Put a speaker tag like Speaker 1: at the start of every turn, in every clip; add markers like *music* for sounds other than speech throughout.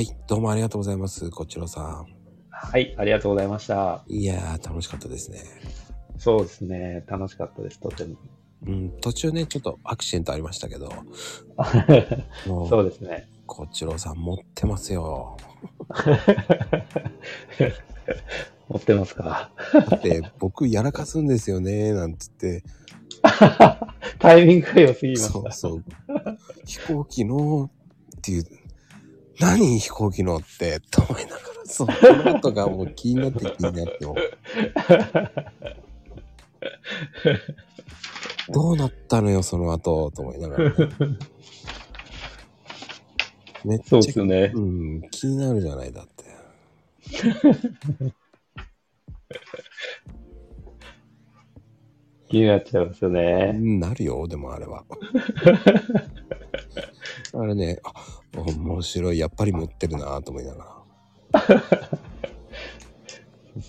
Speaker 1: はい、どうもありがとうございます。こちらさん。
Speaker 2: はい、ありがとうございました。
Speaker 1: いやー、楽しかったですね。
Speaker 2: そうですね。楽しかったです、とても。
Speaker 1: うん、途中ね、ちょっとアクシデントありましたけど、*laughs* も
Speaker 2: そうですね。
Speaker 1: こちらさん持ってますよ。
Speaker 2: 持ってますか？
Speaker 1: だって、僕やらかすんですよね、なんつって、*laughs*
Speaker 2: タイミングが良すぎました。
Speaker 1: そうそう。飛行機のっていう、何飛行機のって、と思いながら、そう、この後がもう気になって気になっても。どうなったのよ、その後、と思いながら。めっちゃ、
Speaker 2: そうですよね。
Speaker 1: うん、気になるじゃない、だって。
Speaker 2: 気になっちゃいますよ
Speaker 1: う
Speaker 2: ね。
Speaker 1: んなるよ、でもあれは。あれね、あ、面白い、やっぱり持ってるなと思いながら。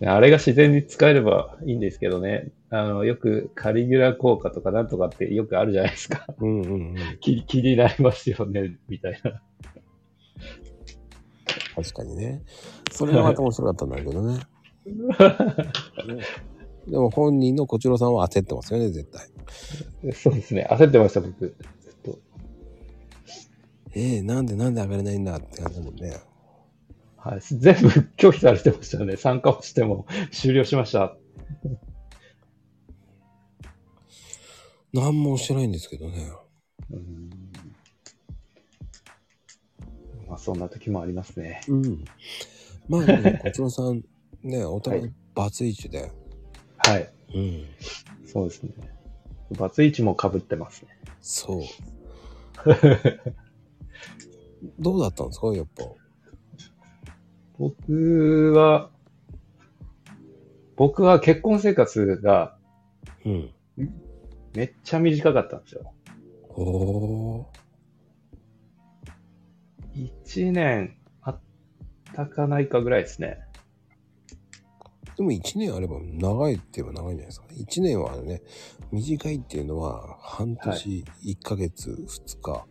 Speaker 1: *laughs*
Speaker 2: あれが自然に使えればいいんですけどね。あの、よくカリギュラ効果とかなんとかってよくあるじゃないですか。
Speaker 1: うんうんうん。*laughs*
Speaker 2: 気気になりますよね、みたいな。
Speaker 1: 確かにね。それがまた面白かったんだけどね。*laughs* ねでも本人のこちらさんは焦ってますよね、絶対。
Speaker 2: そうですね。焦ってました、僕。ずっと。
Speaker 1: えー、なんでなんで上がれないんだって感じだもんね。
Speaker 2: はい。全部拒否されてましたよね。参加をしても終了しました。
Speaker 1: なんもしてないんですけどね。
Speaker 2: うんまあ、そんな時もありますね。
Speaker 1: うん。まあね、こちらさん、ね、お互いバツイチで。
Speaker 2: はい。
Speaker 1: うん。
Speaker 2: そうですね。バツイチも被ってますね。
Speaker 1: そう。*laughs* どうだったんですか？やっぱ。
Speaker 2: 僕は、僕は結婚生活が
Speaker 1: うん。
Speaker 2: めっちゃ短かったんですよ。
Speaker 1: ほ
Speaker 2: 1年あったかないかぐらいですね。
Speaker 1: ー。でも1年あれば長いって言えば長いんじゃないですか。1年はね、短いっていうのは半年、1ヶ月、2日。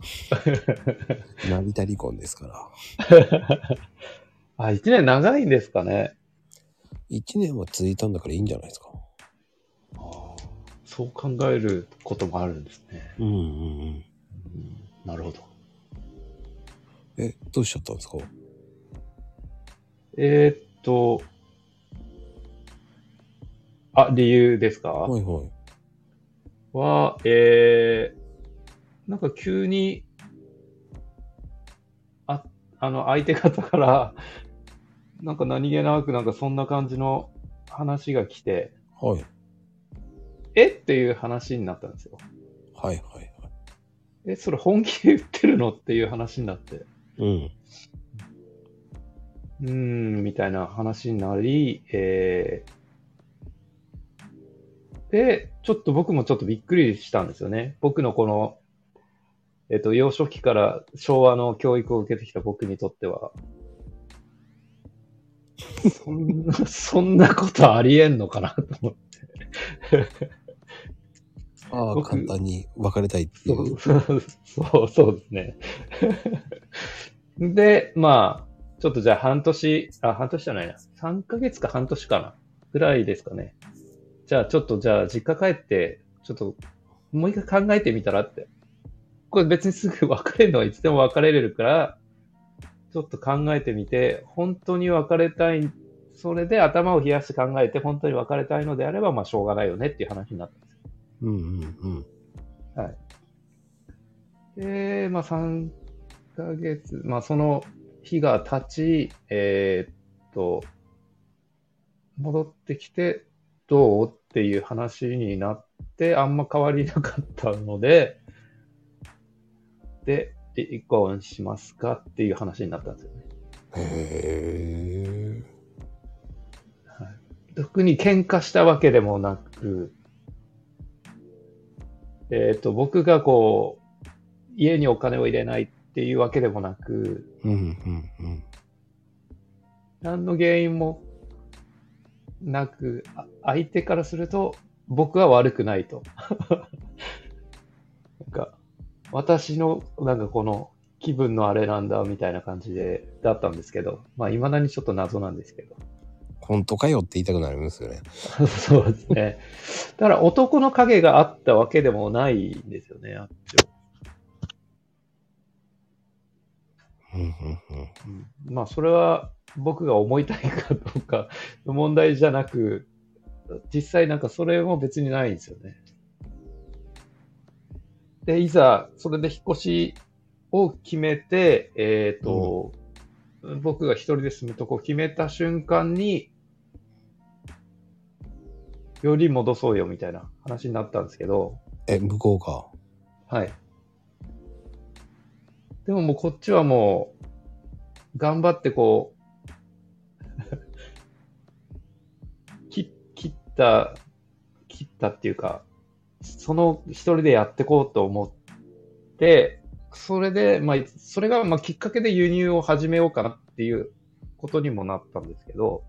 Speaker 1: *laughs* 成田離婚ですから。*laughs*
Speaker 2: あ、1年長いんですかね。
Speaker 1: 1年は続いたんだからいいんじゃないですか。
Speaker 2: あーそう考えることもあるんですね。
Speaker 1: うんうんうん。
Speaker 2: うんなるほど。
Speaker 1: え、どうしちゃったんですか？
Speaker 2: えーっと、あ、理由ですか？
Speaker 1: はいはい。
Speaker 2: は、えー、なんか急に、あ、あの、相手方から、*laughs* なんか何気なくなんかそんな感じの話が来て、
Speaker 1: はい。
Speaker 2: え？っていう話になったんですよ。
Speaker 1: はいはいはい。
Speaker 2: え、それ本気で言ってるの？っていう話になって、
Speaker 1: うん。
Speaker 2: うーん、みたいな話になり、えー、で、ちょっと僕もちょっとびっくりしたんですよね。僕のこの、えっと、幼少期から昭和の教育を受けてきた僕にとっては、そんな、そんなことありえんのかなと思って。
Speaker 1: ああ、
Speaker 2: 僕
Speaker 1: 簡単に別れたいってい。
Speaker 2: そううそうそうそうですね。で、まあ、ちょっとじゃあ半年、あ、半年じゃないな。3ヶ月か半年かな。ぐらいですかね。じゃあちょっとじゃあ実家帰って、ちょっともう一回考えてみたらって。これ別にすぐ別れるのはいつでも別れれるから、ちょっと考えてみて、本当に別れたい、それで頭を冷やして考えて本当に別れたいのであれば、まあしょうがないよねっていう話になったんですよ
Speaker 1: うんうんうん。
Speaker 2: はい。で、まあ、3ヶ月、まあ、その日が経ち、えーっと、戻ってきて、どう？っていう話になって、あんま変わりなかったので、で、離婚しますかっていう話になったんですよね。
Speaker 1: へえ。
Speaker 2: 特に喧嘩したわけでもなく、えーっと、僕がこう、家にお金を入れないっていうわけでもなく、
Speaker 1: うんうんうん。
Speaker 2: 何の原因もなく、あ相手からすると僕は悪くないと。*laughs* なんか、私の、なんかこの気分のあれなんだみたいな感じで、だったんですけど、まあ未だにちょっと謎なんですけど。
Speaker 1: 本当かよって言いたくなりますよね。*laughs*
Speaker 2: そうですね。だから男の影があったわけでもないんですよね、あっちは。
Speaker 1: うんうんうん。
Speaker 2: うんまあそれは僕が思いたいかどうかの問題じゃなく、実際なんかそれも別にないんですよね。で、いざそれで引っ越しを決めて、えっ、と、僕が一人で住むとこ決めた瞬間に、より戻そうよみたいな話になったんですけど、
Speaker 1: え、向こうか。
Speaker 2: はい。でももうこっちはもう、頑張ってこう、*laughs* 切切った、切ったっていうか、その一人でやってこうと思って、それで、まあ、それがまあきっかけで輸入を始めようかなっていうことにもなったんですけど、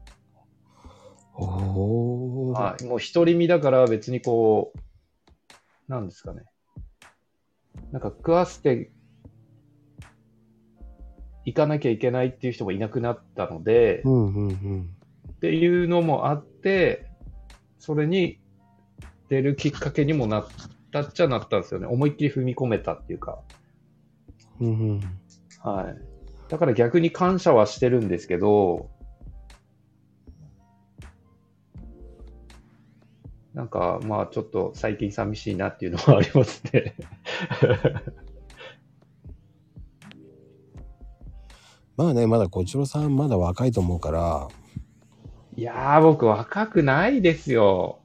Speaker 1: おー。
Speaker 2: はい、もう独り身だから別にこう、なんですかね。なんか食わせていかなきゃいけないっていう人もいなくなったので、
Speaker 1: うんうんうん。
Speaker 2: っていうのもあって、それに出るきっかけにもなったっちゃなったんですよね。思いっきり踏み込めたっていうか。
Speaker 1: うんうん。
Speaker 2: はい。だから逆に感謝はしてるんですけど、なんか、まあちょっと最近寂しいなっていうのはありますね。*laughs*
Speaker 1: まあね、まだこちらさんまだ若いと思うから、
Speaker 2: いやー、僕若くないですよ。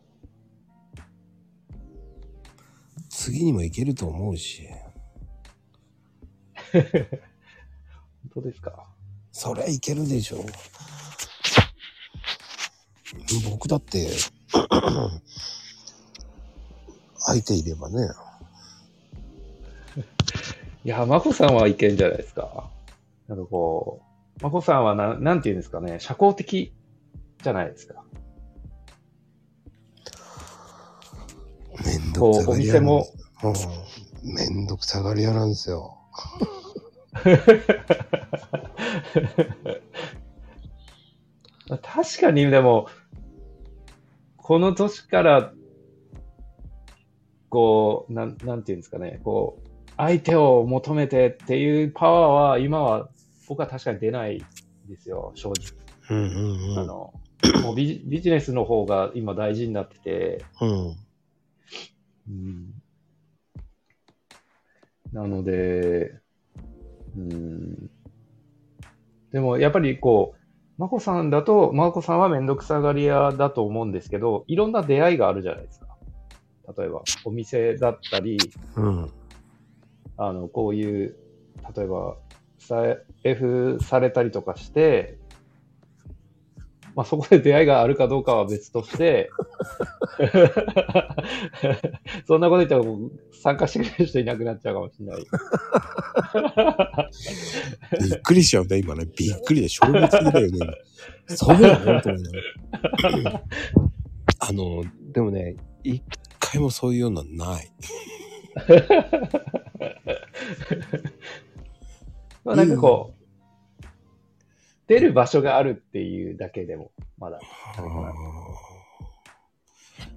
Speaker 1: 次にもいけると思うし、
Speaker 2: 本当ですか？
Speaker 1: そりゃいけるでしょ。僕だって、*coughs* 相手いればね。
Speaker 2: いや、まこさんはいけんじゃないですか。なんかこう、まこさんはななんて言うんですかね、社交的じゃないですか。こうお
Speaker 1: ですうんめんどくさがり屋なんですよ。*laughs*
Speaker 2: 確かに、でも、この年から、こう、なん、なんていうんですかね、こう、相手を求めてっていうパワーは、今は、僕は確かに出ないですよ、正直。
Speaker 1: うんうんうん。
Speaker 2: あの、もうビジビジネスの方が今大事になってて、
Speaker 1: うん。
Speaker 2: うん、なので、うん、でもやっぱりこう、まこさんだと、まこさんはめんどくさがり屋だと思うんですけど、いろんな出会いがあるじゃないですか。例えば、お店だったり、
Speaker 1: うん。
Speaker 2: あの、こういう、例えば、財布されたりとかして、まあそこで出会いがあるかどうかは別として、*laughs* そんなこと言ったら参加してくれる人いなくなっちゃうかもしれない。
Speaker 1: びっくりしちゃうね、今ね。びっくりで衝撃的だよね。そうだよね、と思いながら。あの、でもね、一回もそういうのはない。*laughs*
Speaker 2: まあなんかこう、出る場所があるっていうだけでも、まだ。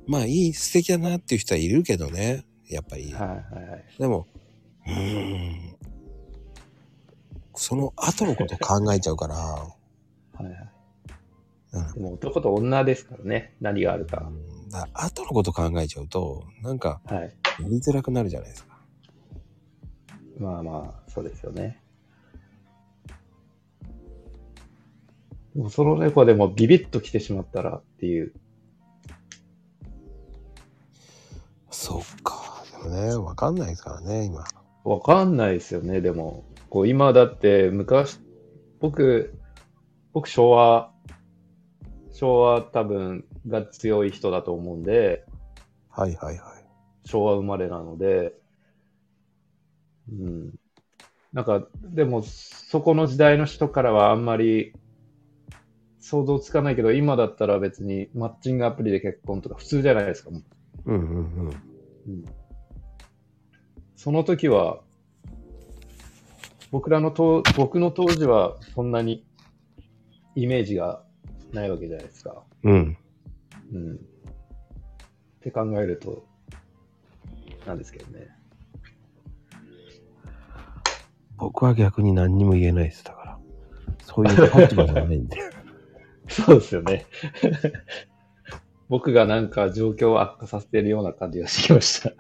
Speaker 1: まあ、いい、素敵だなっていう人はいるけどね。やっぱり。
Speaker 2: はいはいはい。
Speaker 1: でも、うーん。その後のこと考えちゃうから、
Speaker 2: はいはい
Speaker 1: うん
Speaker 2: でも男と女ですからね、何があるか。
Speaker 1: だから後のこと考えちゃうと、なんか、
Speaker 2: はい。
Speaker 1: やりづらくなるじゃないですか。
Speaker 2: まあまあ、そうですよね。でもその猫でもビビッと来てしまったらっていう。
Speaker 1: そっか。でもね、わかんないですからね、今。
Speaker 2: わかんないですよね、でも。こう今だって昔、僕、僕昭和、昭和多分が強い人だと思うんで、
Speaker 1: はいはいはい。
Speaker 2: 昭和生まれなので、うん。なんか、でも、そこの時代の人からはあんまり想像つかないけど、今だったら別にマッチングアプリで結婚とか普通じゃないですか。もう
Speaker 1: うんうんうん。
Speaker 2: うん、その時は、僕らのと、僕の当時はそんなにイメージがないわけじゃないですか。
Speaker 1: うん。
Speaker 2: うん。って考えると、なんですけどね。
Speaker 1: 僕は逆に何にも言えないです。だから。そういう立場じゃないんで。*laughs*
Speaker 2: そうですよね。僕がなんか状況を悪化させてるような感じがしてきました。*laughs*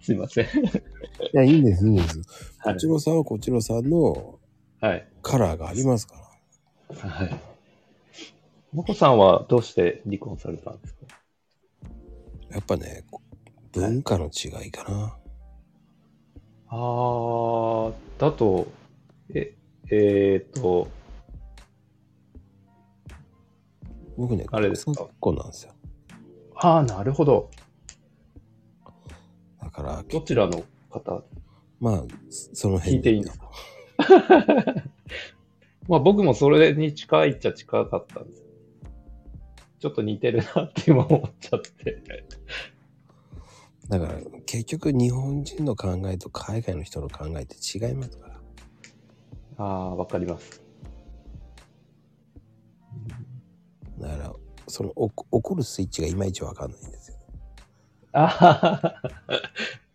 Speaker 2: すいません。
Speaker 1: いや、いいんです、いいんです。
Speaker 2: はい
Speaker 1: こち。らさんはこちらさんの
Speaker 2: はい。
Speaker 1: カラーがありますから。
Speaker 2: はい。もこさんはどうして離婚されたんですか？
Speaker 1: やっぱね、文化の違いかな。
Speaker 2: あー、だと、え、えー、っと、
Speaker 1: 僕ね、
Speaker 2: あれですか？
Speaker 1: 結婚なんですよ。
Speaker 2: あー、なるほど。
Speaker 1: だから、
Speaker 2: どちらの方？
Speaker 1: まあ、その辺
Speaker 2: 聞いていいんですか？*laughs* まあ僕もそれに近いっちゃ近かったんです。ちょっと似てるなって今思っちゃって。
Speaker 1: だから、結局日本人の考えと海外の人の考えって違いますから。
Speaker 2: ああ、わかります。
Speaker 1: そのお怒るスイッチがいまいちわかんないんですよ。
Speaker 2: あー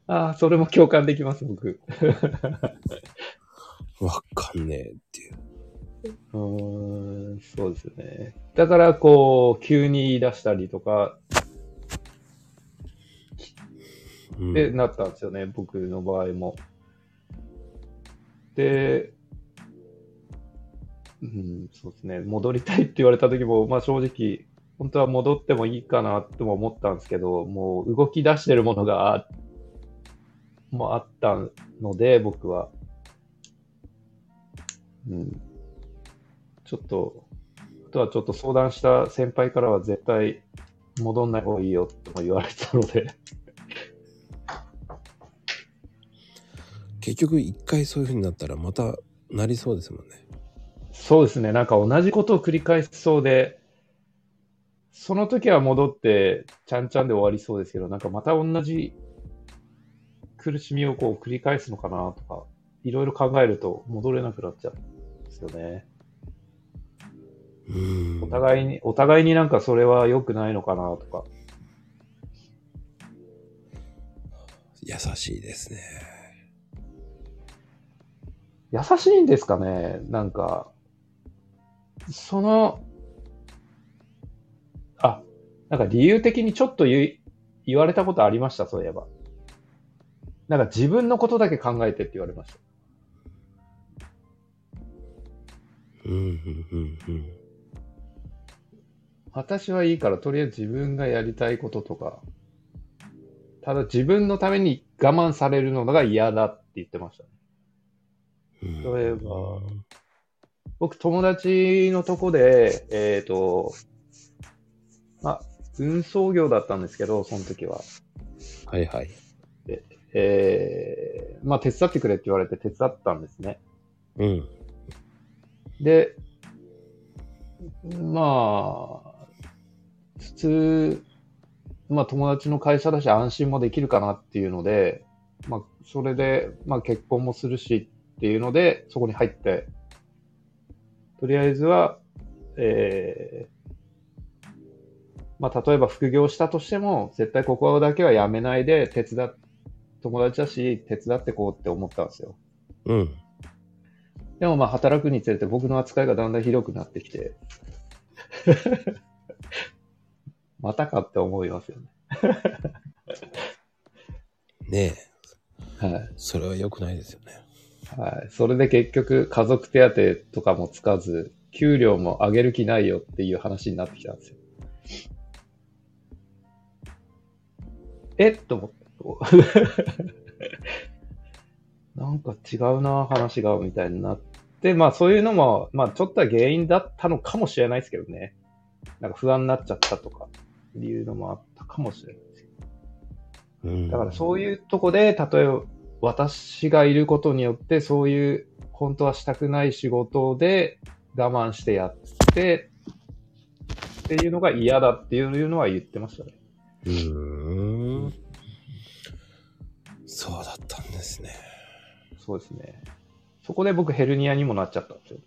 Speaker 2: あー、それも共感できます、僕。*laughs*
Speaker 1: わかんねえっていう。
Speaker 2: うーん、そうですよね。だから、こう、急に言い出したりとか、
Speaker 1: うん
Speaker 2: ってなったんですよね、僕の場合も。で、うん、そうですね、戻りたいって言われた時も、まあ正直、本当は戻ってもいいかなっても思ったんですけど、もう動き出してるものがあ、もうあったので、僕は。うん。ちょっと、あとはちょっと相談した先輩からは絶対戻んない方がいいよっても言われてたので。*laughs*
Speaker 1: 結局一回そういう風になったらまたなりそうですもんね。
Speaker 2: そうですね。なんか同じことを繰り返しそうで、その時は戻って、ちゃんちゃんで終わりそうですけど、なんかまた同じ苦しみをこう繰り返すのかなとか、いろいろ考えると戻れなくなっちゃうんですよね。
Speaker 1: うん。
Speaker 2: お互いに、お互いになんかそれは良くないのかなとか。
Speaker 1: 優しいですね。
Speaker 2: 優しいんですかねなんか、その、あ、なんか理由的にちょっと言い言われたことありました、そういえば。なんか自分のことだけ考えてって言われました。
Speaker 1: うん、うん、うん、うん。
Speaker 2: 私はいいから、とりあえず自分がやりたいこととか、ただ自分のために我慢されるのが嫌だって言ってましたね。
Speaker 1: うん
Speaker 2: 例えば僕、友達のとこで、えっ、と、まあ、運送業だったんですけど、その時は。
Speaker 1: はいはい。
Speaker 2: えー、まあ、手伝ってくれって言われて手伝ったんですね。
Speaker 1: うん。
Speaker 2: で、まあ、普通、まあ、友達の会社だし安心もできるかなっていうので、まあ、それで、まあ、結婚もするしっていうので、そこに入って、とりあえずは、えー、まあ、例えば副業したとしても、絶対ここだけはやめないで、手伝っ、友達だし、手伝ってこうって思ったんですよ。
Speaker 1: うん。
Speaker 2: でもまあ働くにつれて僕の扱いがだんだんひどくなってきて、*laughs* またかって思いますよね。*laughs*
Speaker 1: ねえ。
Speaker 2: はい。
Speaker 1: それは良くないですよね。
Speaker 2: はい。それで結局家族手当とかもつかず、給料も上げる気ないよっていう話になってきたんですよ。え？っ *laughs* と思って。なんか違うな、話が、みたいになって、まあそういうのも、まあちょっとは原因だったのかもしれないですけどね。なんか不安になっちゃったとか、いうのもあったかもしれないですけど。
Speaker 1: うん。
Speaker 2: だからそういうとこで、例えば私がいることによって、そういう本当はしたくない仕事で我慢してやって、っていうのが嫌だっていうのは言ってましたね。
Speaker 1: うーん。そうだったんですね。
Speaker 2: そうですね。そこで僕ヘルニアにもなっちゃったんですよね。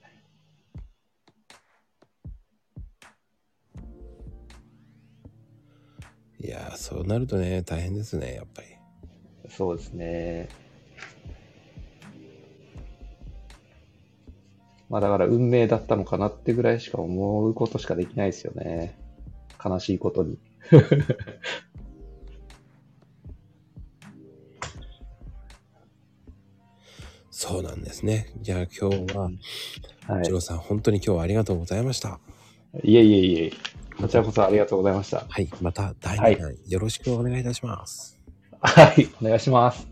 Speaker 1: いやー、そうなるとね、大変ですね、やっぱり。
Speaker 2: そうですね。まあだから運命だったのかなってぐらいしか思うことしかできないですよね。悲しいことに。*laughs*
Speaker 1: そうなんですね。じゃあ今日は、
Speaker 2: は
Speaker 1: 一郎さん、本当に今日はありがとうございました。
Speaker 2: い。いえいえいえ。こちらこそありがとうございました。
Speaker 1: はい。また第2弾、よろしくお願いいたします。
Speaker 2: はい。お願いします。